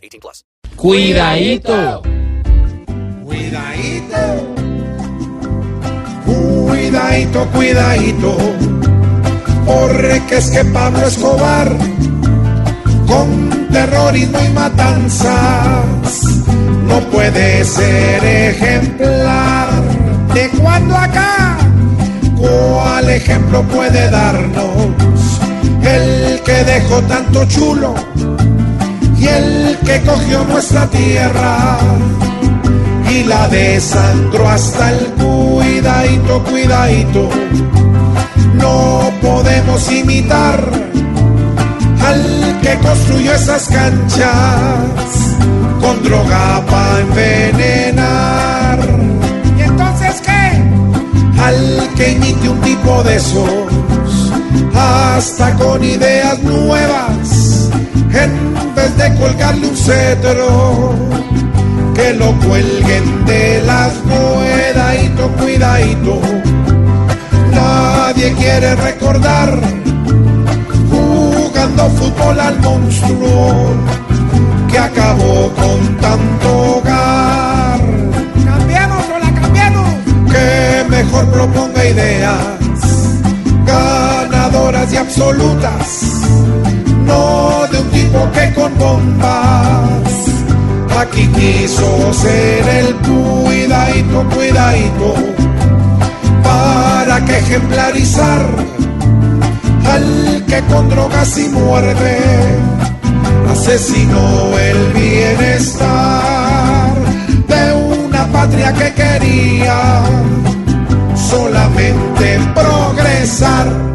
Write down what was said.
18 plus. Cuidadito. Cuidadito. Cuidadito, cuidadito. Porque es que Pablo Escobar con terrorismo y matanzas no puede ser ejemplar. ¿De cuándo acá? ¿Cuál ejemplo puede darnos el que dejó tanto chulo que cogió nuestra tierra y la desangró hasta el cuidadito, cuidadito? No podemos imitar al que construyó esas canchas con droga para envenenar. ¿Y entonces qué? Al que imite un tipo de esos, hasta con ideas nuevas, colgarle un cetro, que lo cuelguen de las cuidadito, cuidadito. Nadie quiere recordar jugando fútbol al monstruo que acabó con tanto hogar. Cambiemos o la cambiamos. Que mejor proponga ideas ganadoras y absolutas. No bombas. Aquí quiso ser el cuidadito, cuidadito. Para que ejemplarizar al que con drogas y muerte asesinó el bienestar de una patria que quería solamente progresar.